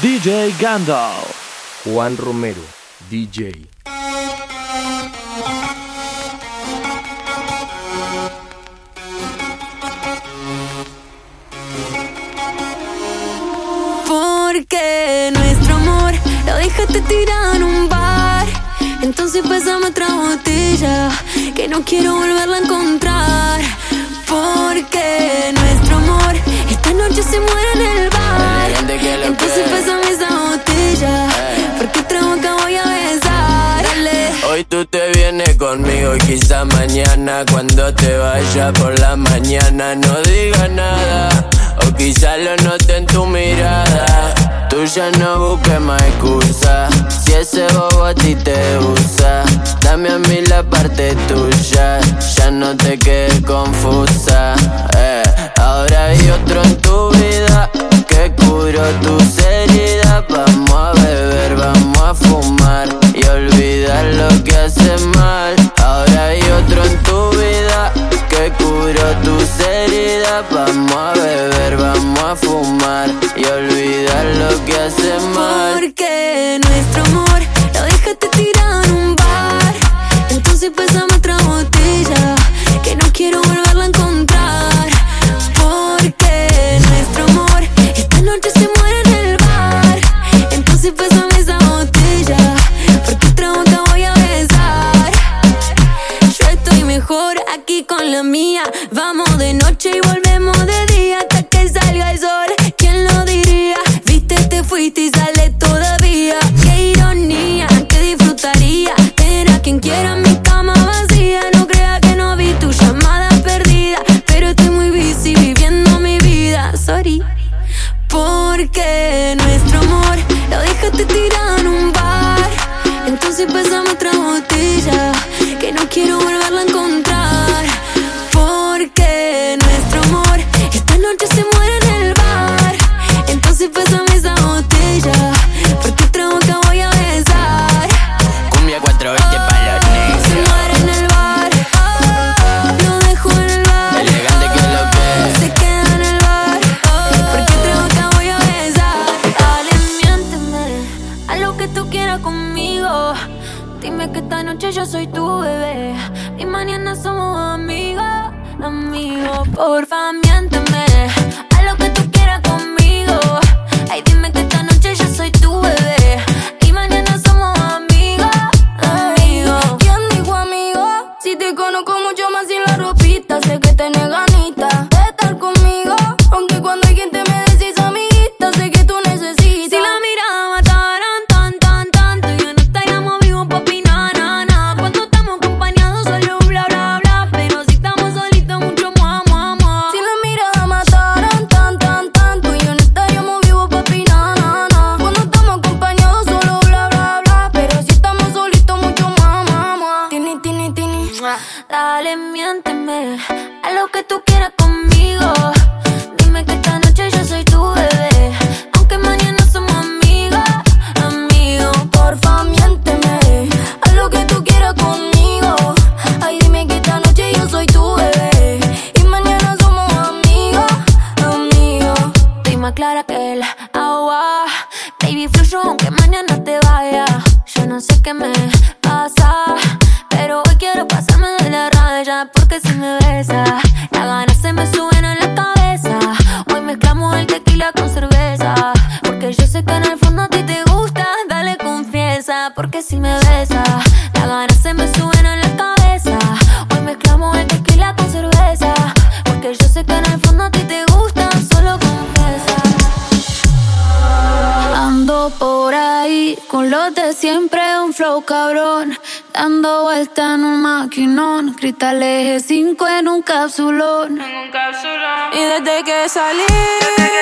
DJ Gandalf. Juan Romero, DJ. Porque nuestro amor lo dejaste tirar en un bar. Entonces pásame otra botella que no quiero volverla a encontrar. Porque nuestro amor esta noche se muere en el bar. Entonces pásame esa botella. Porque otra boca voy a besar. Dale. Hoy tú te vienes conmigo y quizá mañana cuando te vaya por la mañana no digas nada o quizá lo note en tu mirada. Tú ya no busques más excusa si ese bobo a ti te usa. Dame a mí la parte tuya, ya no te quedes confusa. eh. Ahora hay otro en tu vida curó tus heridas. Vamos a beber, vamos a fumar y olvidar lo que hace mal. Ahora hay otro en tu vida que curó tus heridas. Vamos a beber, vamos a fumar y olvidar lo que hace mal. Porque nuestro amor lo dejaste tirado en un bar. Entonces pásame otra botella que no quiero volverla mía. Vamos de noche y volvemos de día hasta que salga el sol. ¿Quién lo diría? Viste, te fuiste y sale si me besa, las ganas se me suben a la cabeza. Hoy mezclamos el tequila con cerveza. Porque yo sé que en el fondo a ti te gusta. Solo confiesa. Ando por ahí con los de siempre, un flow cabrón. Dando vuelta en un maquinón. Cristales 5 en un capsulón. Y desde que salí, todos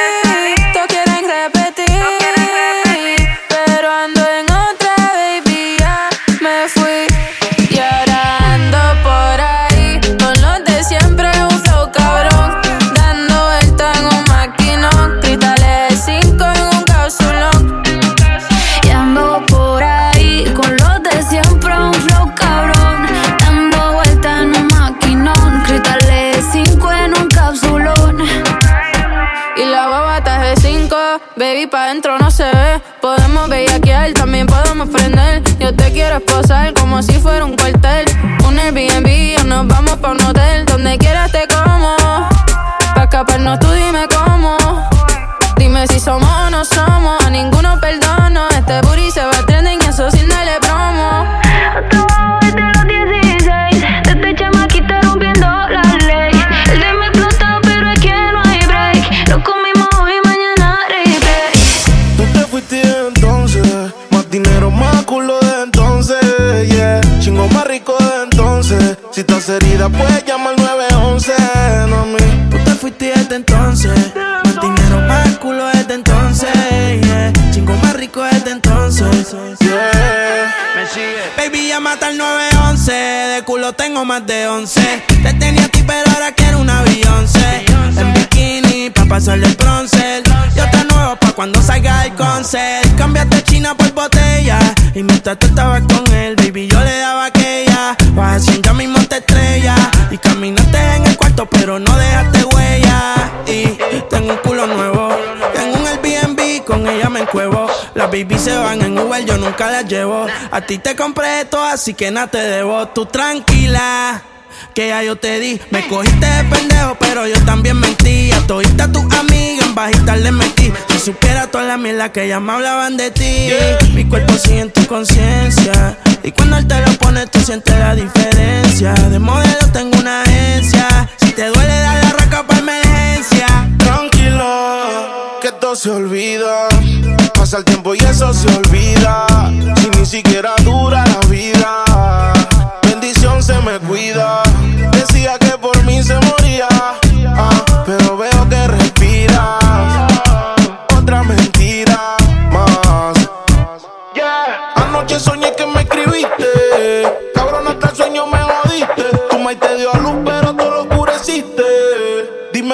Esposar como si fuera un cuartel. Un Airbnb o nos vamos pa' un hotel. Donde quieras te como. Pa' escaparnos tú estás herida, puedes llamar al 911, no a mí. Tú te fuiste desde entonces. Más dinero, más culo desde entonces. Yeah. Chingo más rico desde entonces. Yeah. Me sigue. Baby, llama al 911. De culo tengo más de 11. Te tenía a ti, pero ahora quiero un avión. En bikini, pa' pasarle el bronce. Yo te nuevo pa' cuando salga el concert. Cambiaste China por botella. Y mientras tú estabas con él, baby, yo le daba aquella. Vas ya mismo pero no dejaste huella. Y tengo un culo nuevo. Tengo un Airbnb, con ella me encuevo. Las baby se van en Uber, yo nunca las llevo. A ti te compré esto, así que nada te debo. Tú tranquila que ya yo te di. Me cogiste de pendejo, pero yo también mentí. A todita tu amiga en bajita le metí. Si supiera toda la mierda que ya me hablaban de ti. Mi cuerpo sigue en tu conciencia. Y cuando él te lo pone, tú sientes la diferencia. De modelo tengo una agencia. Te duele, dale la raca para emergencia. Tranquilo, que todo se olvida. Pasa el tiempo y eso se olvida. Si ni siquiera dura la vida se me cuida. Decía que por mí se moría, ah, pero veo que respiras. Otra mentira más. Yeah. Anoche soñé que me escribiste. Cabrón, hasta el sueño me jodiste. Tu maíz te dio a luz,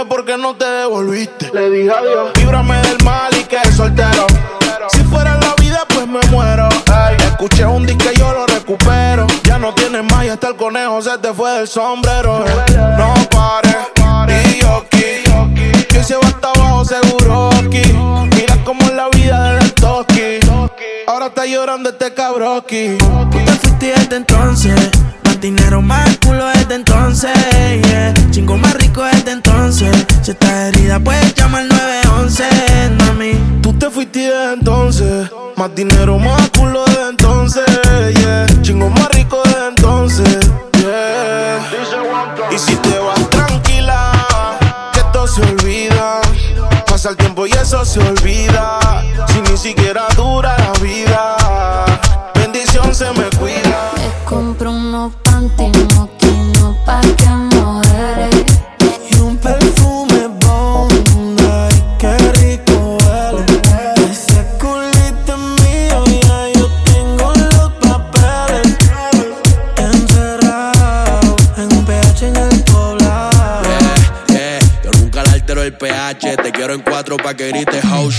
Dime por qué no te devolviste. Le dije adiós. Líbrame del mal y que soltero. Si fuera la vida, pues me muero. escuché un disco y yo lo recupero no tienes más y hasta el conejo se te fue del sombrero. No pares, y yo aquí. Que se va hasta abajo seguro aquí. Mira cómo es la vida del toki. Ahora está llorando este cabroki. Tú te fuiste desde entonces. Dinero, más culo desde entonces. Yeah. Chingo más rico desde entonces. Si estás herida, puedes llamar al 911, mami. Tú te fuiste desde entonces. Más dinero, más culo desde entonces. Yeah. Chingo más rico desde entonces, Y si te vas tranquila, que todo se olvida. Pasa el tiempo y eso se olvida.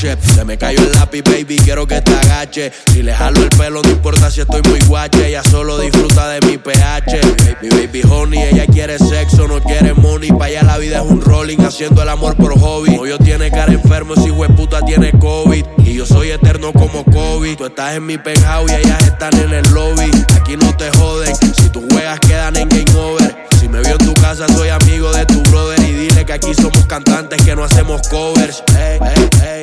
Se me cayó el lápiz, baby, quiero que te agache. Si le jalo el pelo, no importa si estoy muy guache. Ella solo disfruta de mi pH. Mi baby honey, ella quiere sexo, no quiere money. Pa' allá la vida es un rolling, haciendo el amor por hobby. yo tiene cara enfermo, si puta tiene COVID. Y yo soy eterno como COVID. Tú estás en mi penthouse y ellas están en el lobby. Aquí no te joden, si tus juegas quedan en game over. Si me vio en tu casa, soy amigo de tu brother. Que aquí somos cantantes que no hacemos covers.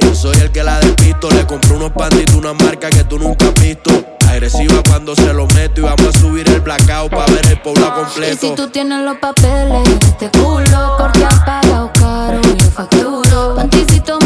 Yo soy el que la despisto. Le compré unos pantitos, una marca que tú nunca has visto. Agresiva cuando se lo meto y vamos a subir el blackout para ver el pueblo completo. Y si tú tienes los papeles, este culo, porque has pagado caro, yo facturo. Panticito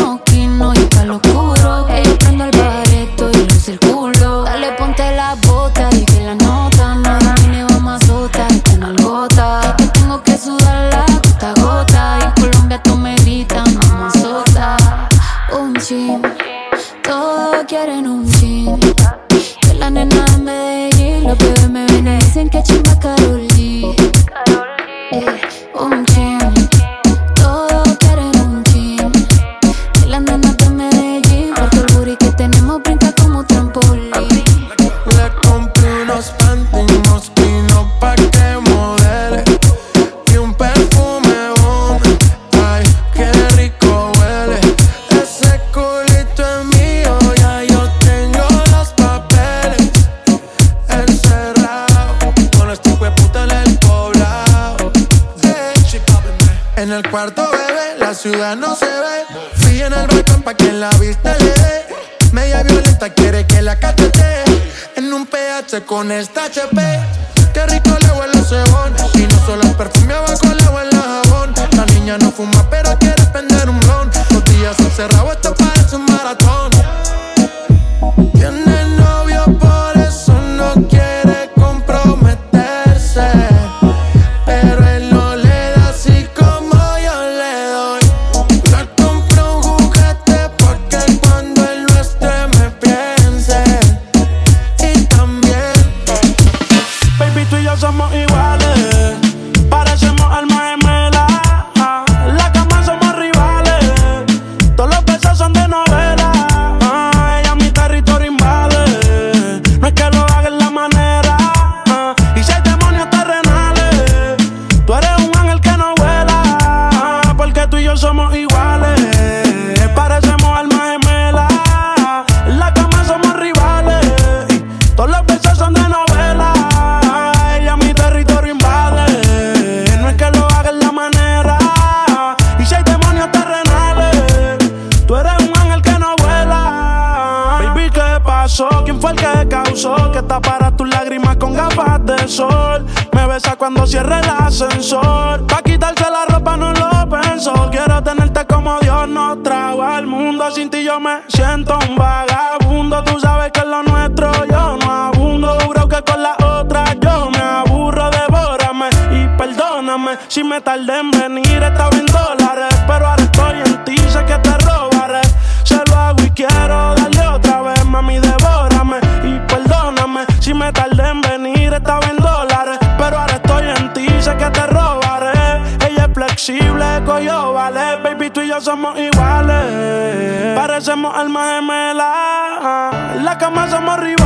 cuando cierra el ascensor. Pa' quitarse la ropa no lo pensó. Quiero tenerte como Dios nos trajo al mundo. Sin ti yo me siento un vagabundo. Tú sabes que es lo nuestro yo no abundo. Duro que con la otra yo me aburro. Devórame y perdóname si me tardé en venir. Está bien dólares, pero ahora estoy en somos iguales, parecemos almas gemelas. En la cama somos rivales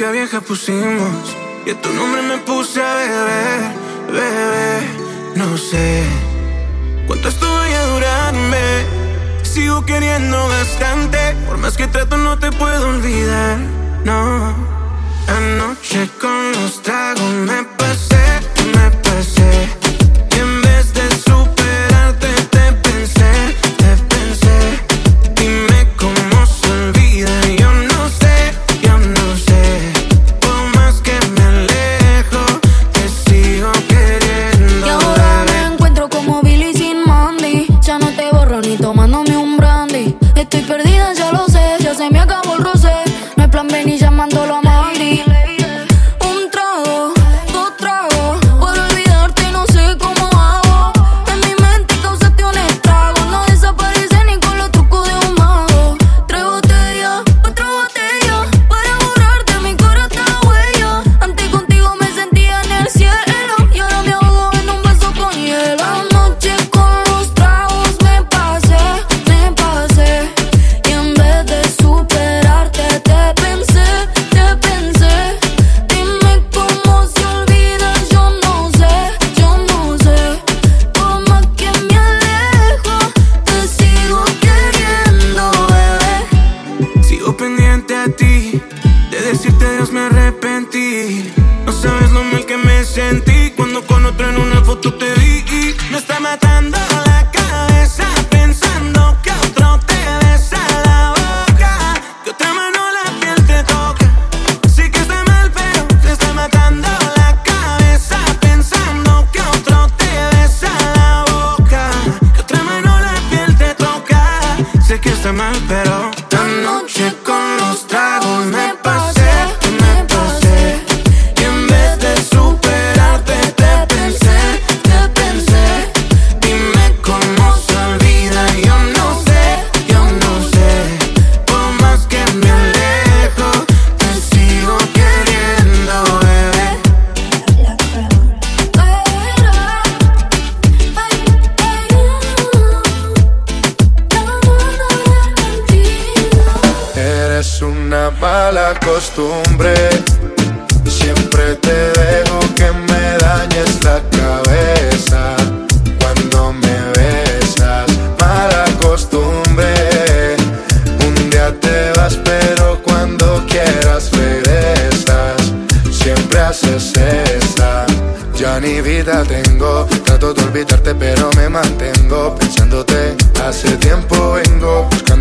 música vieja pusimos y a tu nombre me puse a beber, beber. No sé cuánto esto vaya a durarme. Sigo queriendo bastante, por más que trato no te puedo olvidar. No, anoche con los tragos me pasé, me pasé. Ya ni vida tengo, trato de olvidarte pero me mantengo pensándote. Hace tiempo vengo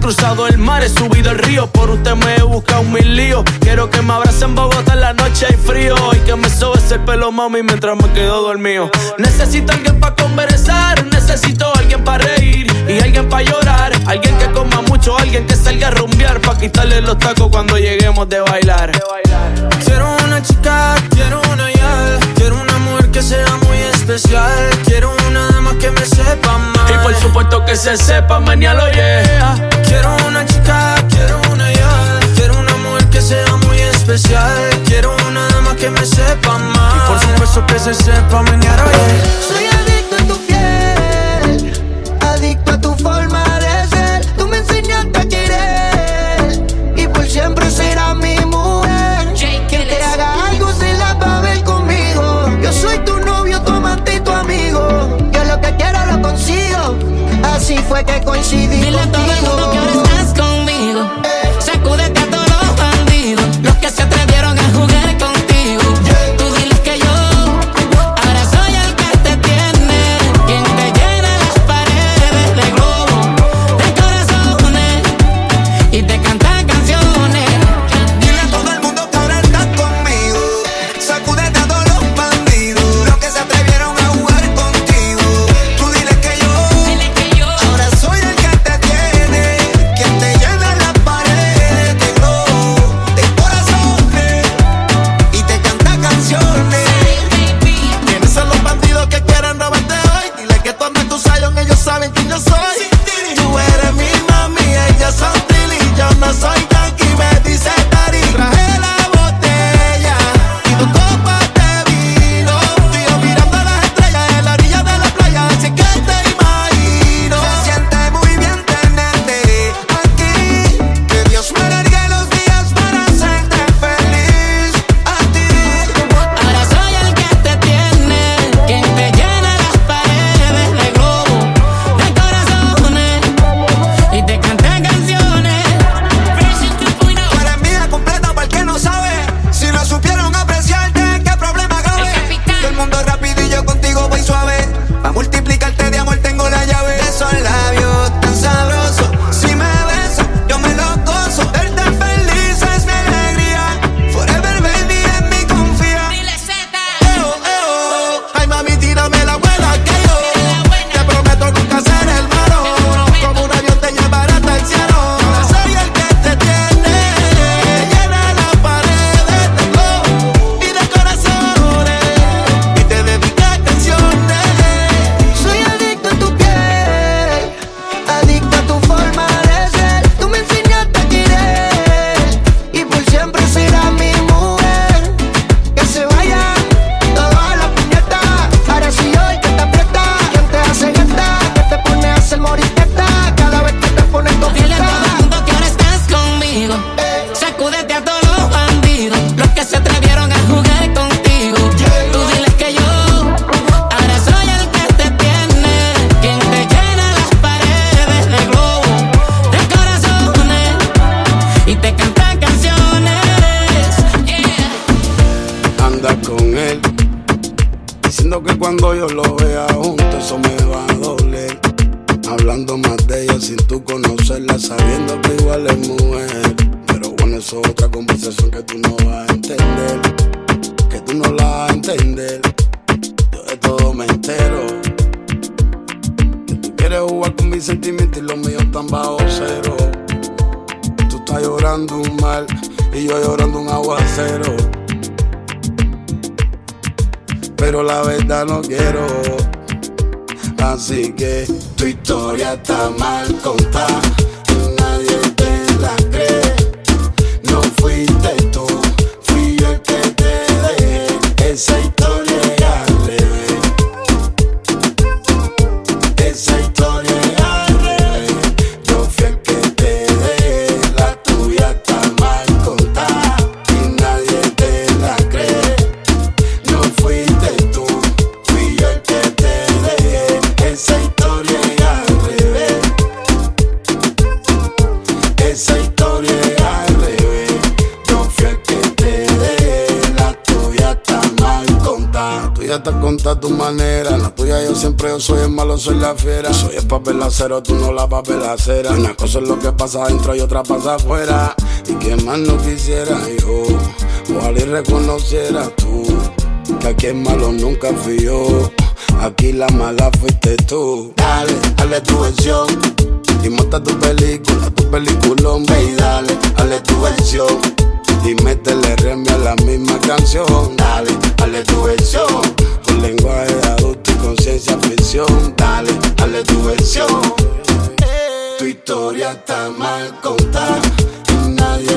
cruzado el mar, he subido el río. Por usted me he buscado mil líos. Quiero que me abrace en Bogotá en la noche hay frío. Y que me sobes el pelo, mami, mientras me quedo dormido. Necesito alguien para conversar Necesito alguien para reír Y alguien para llorar. Alguien que coma mucho, alguien que salga a rumbear Pa' quitarle los tacos cuando lleguemos de bailar. Quiero una chica, quiero una ya. Quiero una mujer que sea muy especial. Quiero una dama que me sepa mal. Y por supuesto que se sepa, mañana yeah Quiero una chica, quiero una ya. Quiero una mujer que sea muy especial. Quiero una dama que me sepa mal. Y por supuesto que se sepa mañana, Soy adicto a tu fue que coincidí Dile a todo que ahora yo lo veo. Soy el papel acero, tú no la papel acera. Una cosa es lo que pasa adentro y otra pasa afuera. Y que más no quisiera yo, ojalá y reconociera tú. Que aquí es malo nunca fui yo, aquí la mala fuiste tú. Dale, dale tu versión. Y monta tu película, tu peliculón, ve y dale, dale tu versión. Y métele remia a la misma canción. Dale, dale tu versión con lenguaje adulto y conciencia ficción. Dale, dale tu versión. Tu historia está mal contada y nadie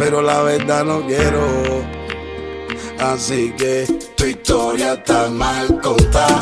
pero la verdad no quiero. Así que tu historia está mal contada.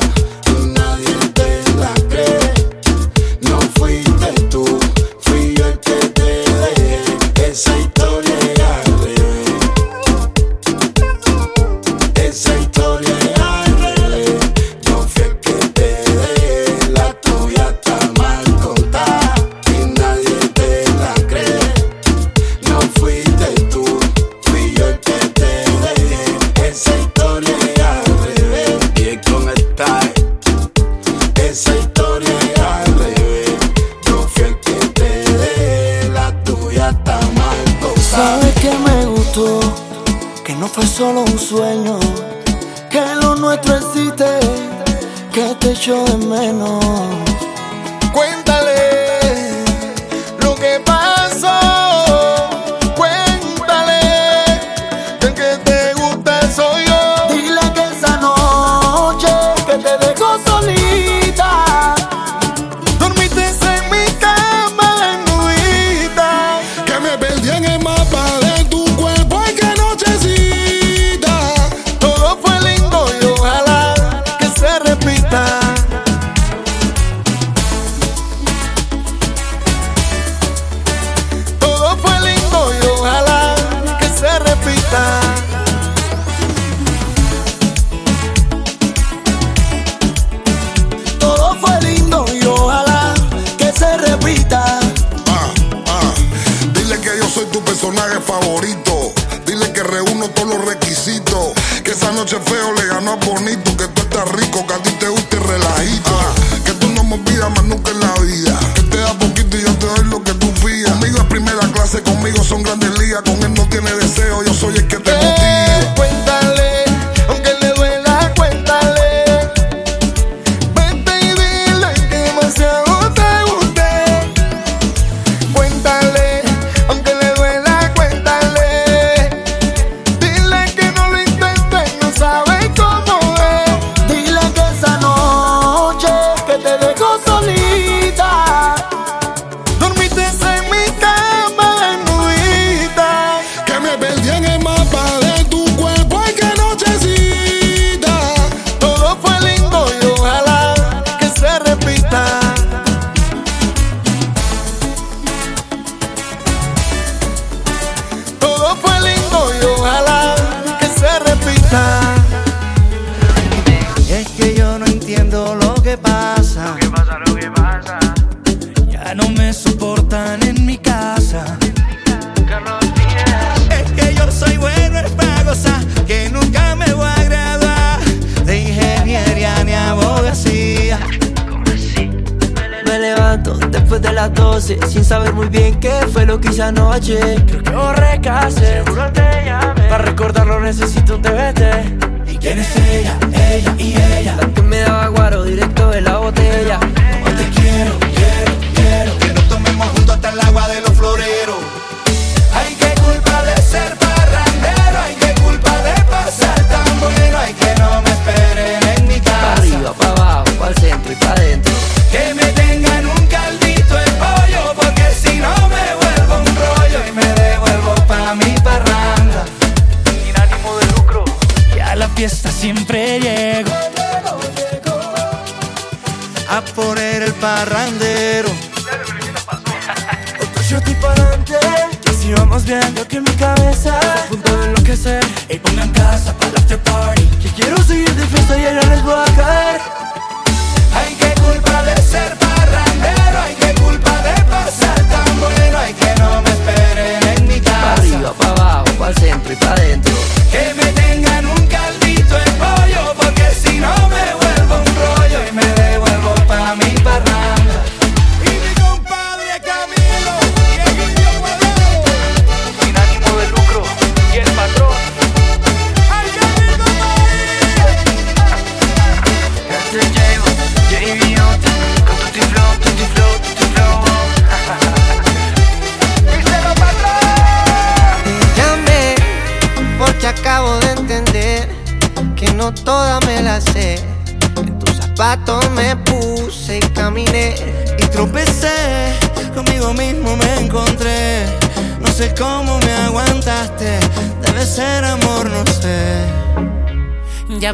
解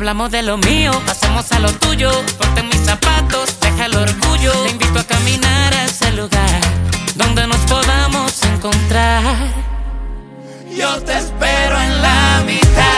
hablamos de lo mío, pasemos a lo tuyo. Ponte mis zapatos, deja el orgullo. Te invito a caminar a ese lugar donde nos podamos encontrar. Yo te espero en la mitad.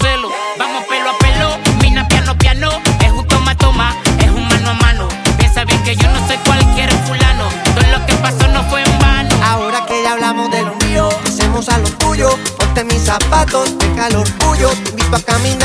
los. Vamos pelo a pelo, mina piano piano. Es un toma toma, es un mano a mano. Piensa bien que yo no soy cualquier fulano. Todo lo que pasó no fue en vano. Ahora que ya hablamos de lo mío, hacemos a lo tuyo. Ponte mis zapatos, deja el orgullo. Te invito a caminar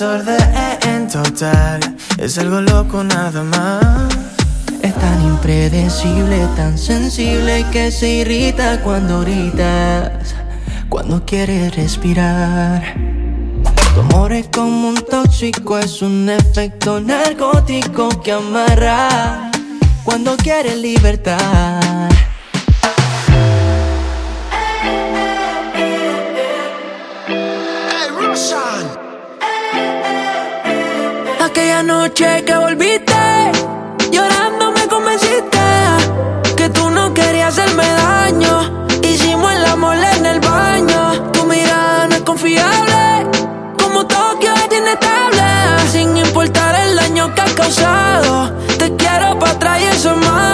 desorden total. Es algo loco nada más. Es tan impredecible, tan sensible Que se irrita cuando gritas Cuando quieres respirar. Tu amor es como un tóxico Es un efecto narcótico que amarra Cuando quieres libertad. Aquella noche que volviste, llorando me convenciste que tú no querías hacerme daño. Hicimos el amor en el baño. Tu mirada no es confiable, como Tokio es inestable. Sin importar el daño que has causado, te quiero para atrás y eso es más.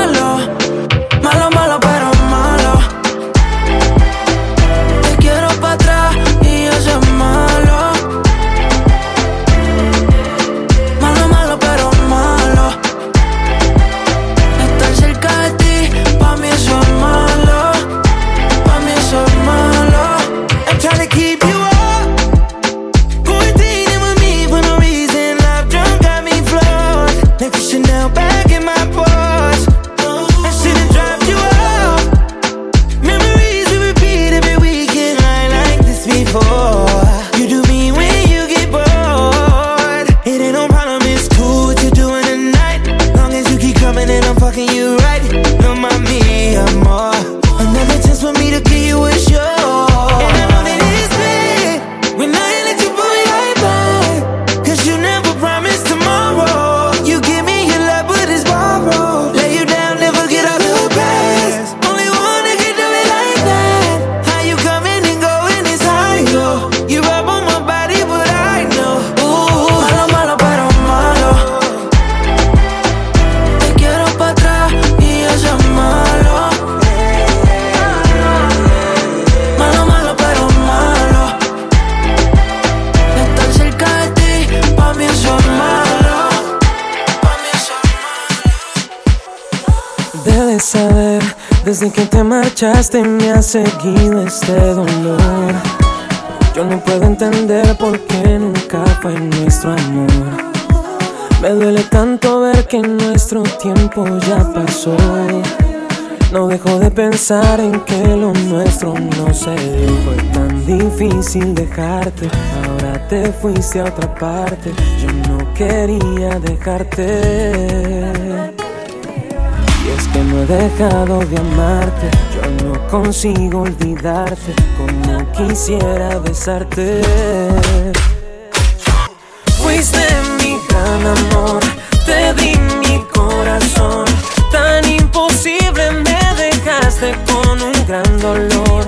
seguido este dolor. Yo no puedo entender por qué nunca fue nuestro amor. Me duele tanto ver que nuestro tiempo ya pasó. No dejo de pensar en que lo nuestro no se dio. Fue tan difícil dejarte. Ahora te fuiste a otra parte. Yo no quería dejarte. Y es que no he dejado de amarte consigo olvidarte como quisiera besarte. Fuiste mi gran amor, te di mi corazón, tan imposible me dejaste con un gran dolor.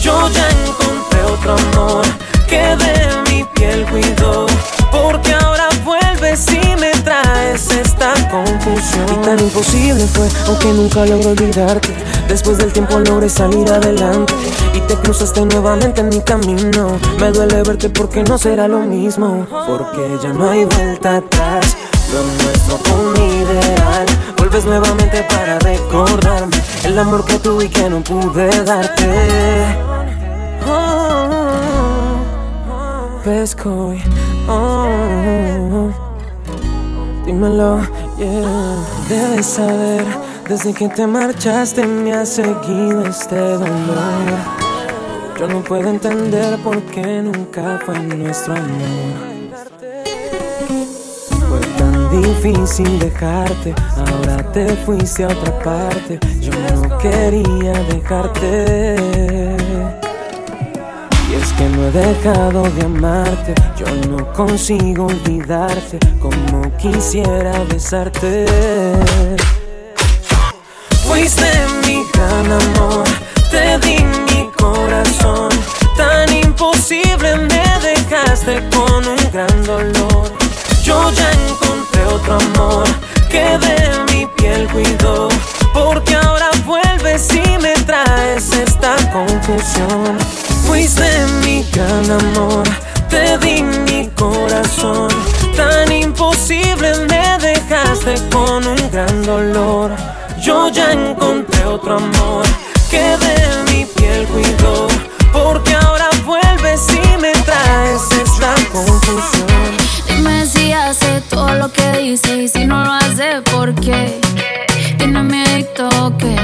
Yo ya encontré otro amor que de mi piel cuidó, porque ahora vuelves y me traes esta confusión. Y tan imposible fue, aunque nunca logro olvidarte Después del tiempo logré salir adelante y te cruzaste nuevamente en mi camino. Me duele verte porque no será lo mismo, porque ya no hay vuelta atrás. Lo nuestro fue un ideal. Vuelves nuevamente para recordarme el amor que tuve y que no pude darte. Oh, Pescoy, oh, dímelo, yeah. Debes saber, desde que te marchaste me ha seguido este dolor. Yo no puedo entender por qué nunca fue nuestro amor. Fue tan difícil dejarte, ahora te fuiste a otra parte. Yo no quería dejarte. Y es que no he dejado de amarte, yo no consigo olvidarte como quisiera besarte. Fuiste mi gran amor, te di mi corazón. Tan imposible me dejaste con un gran dolor. Yo ya encontré otro amor que de mi piel cuidó. Porque ahora vuelves y me traes esta confusión. Fuiste mi gran amor, te di mi corazón. Tan imposible me dejaste con un gran dolor. Yo ya encontré otro amor que de mi piel cuidó. Porque ahora vuelves y me traes esta confusión. Dime si hace todo lo que dice y si no lo hace, ¿por qué? Tiene miedo que,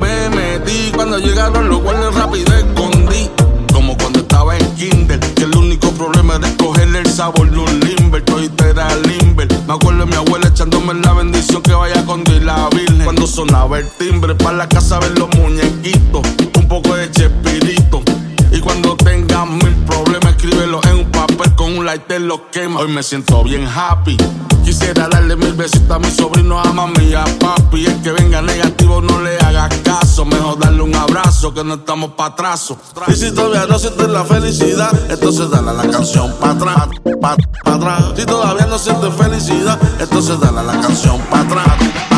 me metí cuando llegaron los guardias rápido escondí. Como cuando estaba en Kinder, que el único problema era escogerle el sabor de un limber. Todito era limber. Me acuerdo de mi abuela echándome la bendición que vaya con Dios la Virgen. Cuando sonaba el timbre, para la casa ver los muñequitos, un poco de chespirito. Un lighter, lo quema. Hoy me siento bien happy. Quisiera darle mil besitos a mi sobrino, a mami a papi. El que venga negativo no le haga caso. Mejor darle un abrazo que no estamos pa' atraso. Y si todavía no sientes la felicidad, entonces dale la canción pa' atrás, pa, atrás. Si todavía no sientes felicidad, entonces dale a la canción pa' atrás.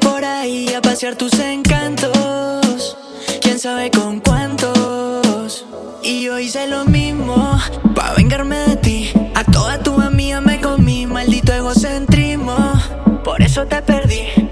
Por ahí a pasear tus encantos. Quién sabe con cuántos. Y yo hice lo mismo pa' vengarme de ti. A toda tu amiga me comí, maldito egocentrismo. Por eso te perdí.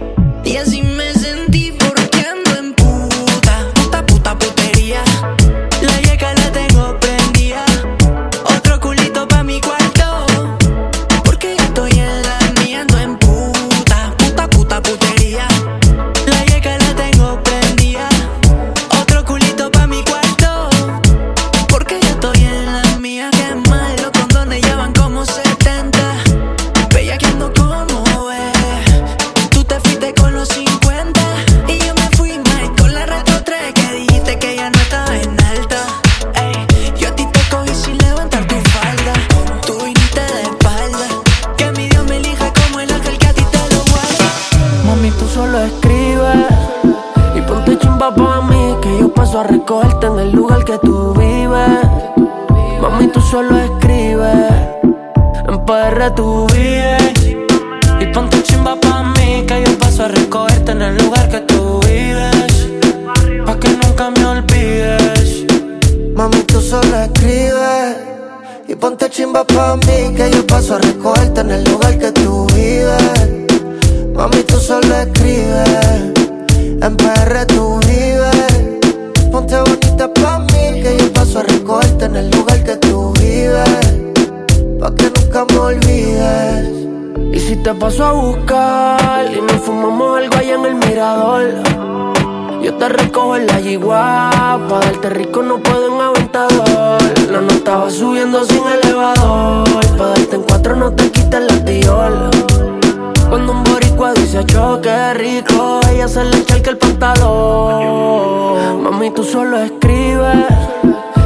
solo escribe.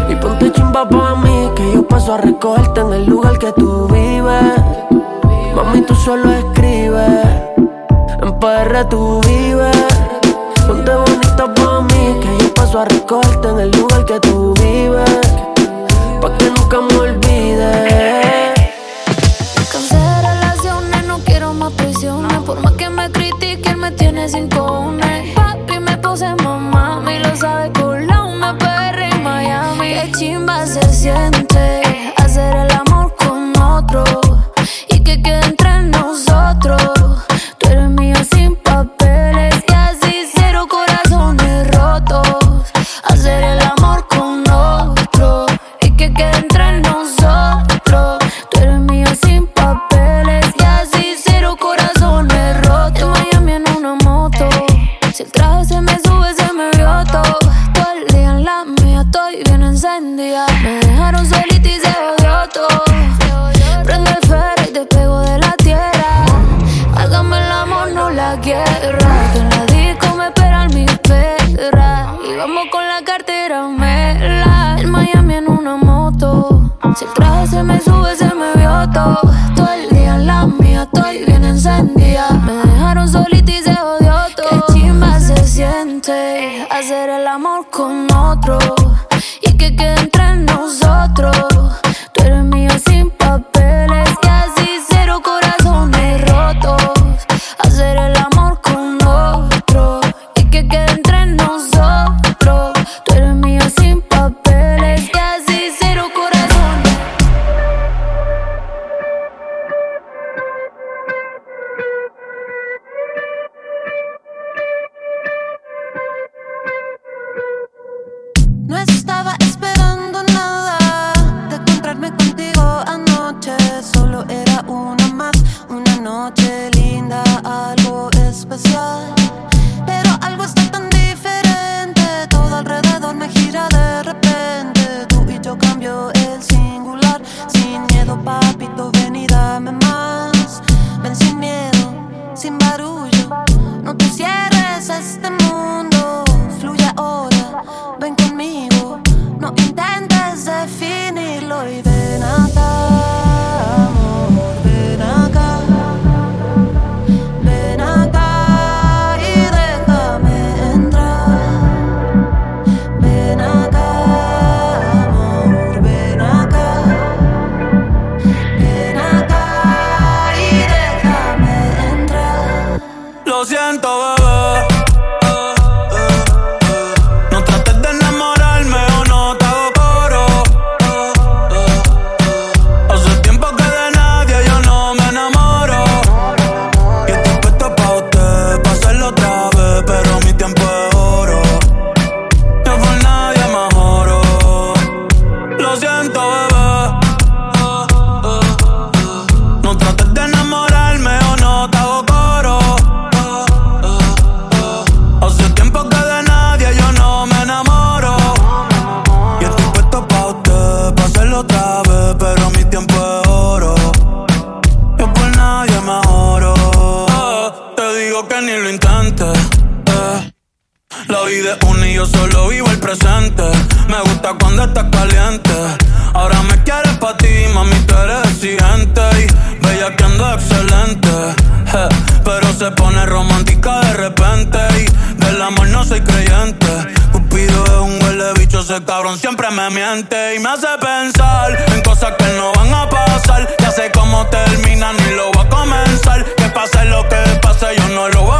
Y ponte chimba pa' mí, que yo paso a recogerte en el lugar que tú vives. Mami, tú solo escribes. En PR tú vives. Ponte bonita pa' mí, que yo paso a recogerte en el lugar que tú vives. Pa' que nunca me olvides. Me cansé de relaciones, no quiero más prisiones. Por más que me critiquen, me tienes sin cabrón siempre me miente y me hace pensar en cosas que no van a pasar. Ya sé cómo terminan y lo va a comenzar. Que pase lo que pase, yo no lo voy a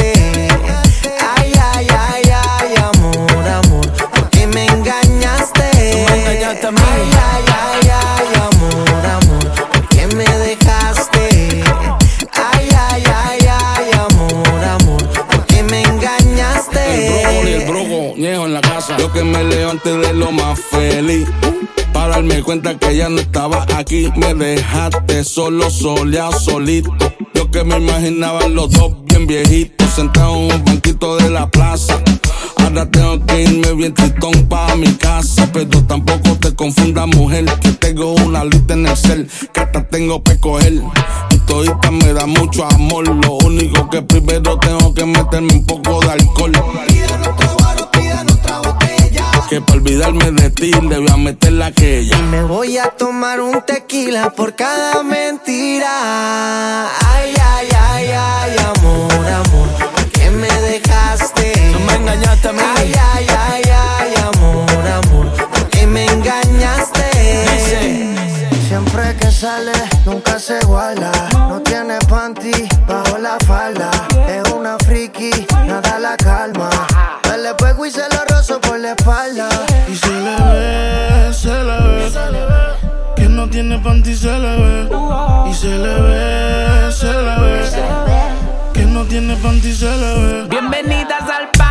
que me levante de lo más feliz. Para darme cuenta que ya no estaba aquí, me dejaste solo, soleado, solito. Yo que me imaginaba los dos bien viejitos, sentados en un banquito de la plaza. Ahora tengo que irme bien tristón pa' mi casa. Pero tampoco te confunda, mujer. Que tengo una lista en el cel, que hasta tengo que coger. Y todita me da mucho amor. Lo único que primero tengo que meterme un poco de alcohol. Que para olvidarme de ti debía meter aquella. Me voy a tomar un tequila por cada mentira. Ay, ay, ay, ay, amor, amor. ¿Por qué me dejaste? Tú me engañaste a mí. Ay, ay, ay, ay, amor, amor. ¿Por qué me engañaste? Siempre que sale, nunca se iguala. No tiene panty bajo la falda. Tiene panty se le ve. Y se le ve, se le ve. Que no tiene panty se le ve. Bienvenidas al party.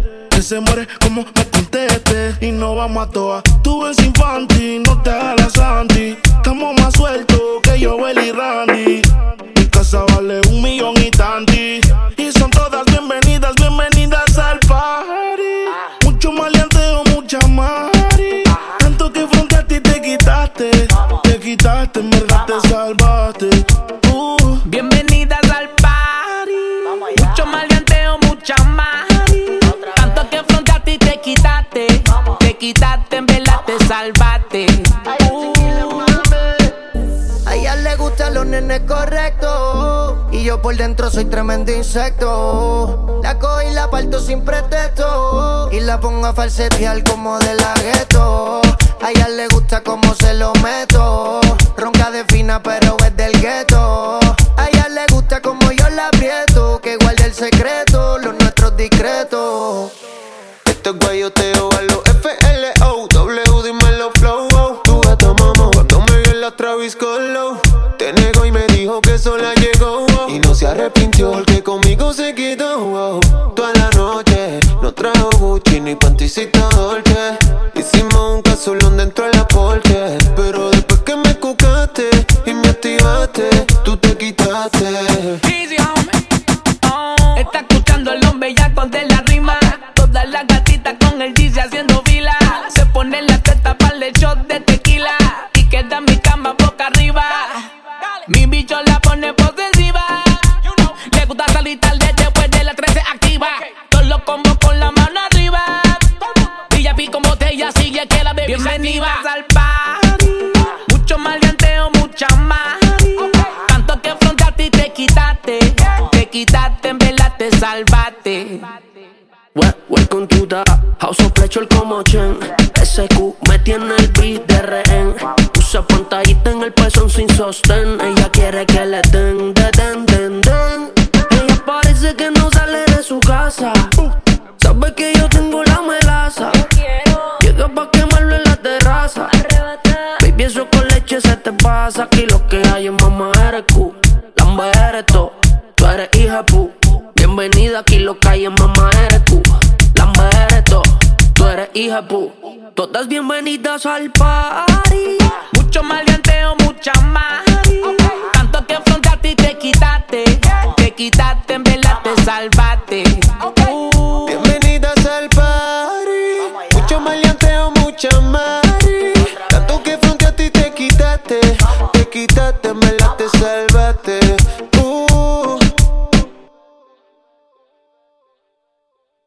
Se muere como me conteste. Y no vamos a toa. Tú ves infantil, no te hagas la santi. Estamos más sueltos que yo, y Randy. Mi casa vale un millón y tanti. Los correctos. Y yo por dentro soy tremendo insecto. La cojo y la parto sin pretexto. Y la pongo a falsetear como de la gueto. A ella le gusta como se lo meto. Ronca de fina, pero es del gueto. A ella le gusta como yo la aprieto. Que guarde el secreto, los nuestros discretos. Esto es guayoteo a los FLO. W, dímelo flow. oh. Tu gata mamá cuando me vio la Travis. Y no se arrepintió porque conmigo se quedó. Toda la noche no trajo Gucci ni panticita Dolce. Pleasure como Chen SQ me tiene el beat de rehén. Puse pantallita en el pezón sin sostén. Ella quiere que le den, de den, den, den. Ella parece que no sale de su casa. Sabe que yo tengo la melaza. Llega pa' quemarlo en la terraza. Baby, eso con leche se te pasa. Aquí lo que hay es mamá eres Q Lamba eres to, tú eres hija pu. Bienvenida aquí lo que hay es mamá hija pu Todas bienvenidas al party Mucho maleanteo, mucha más. Tanto que afrontaste y te quitaste. Te quitaste, en verdad te salvaste.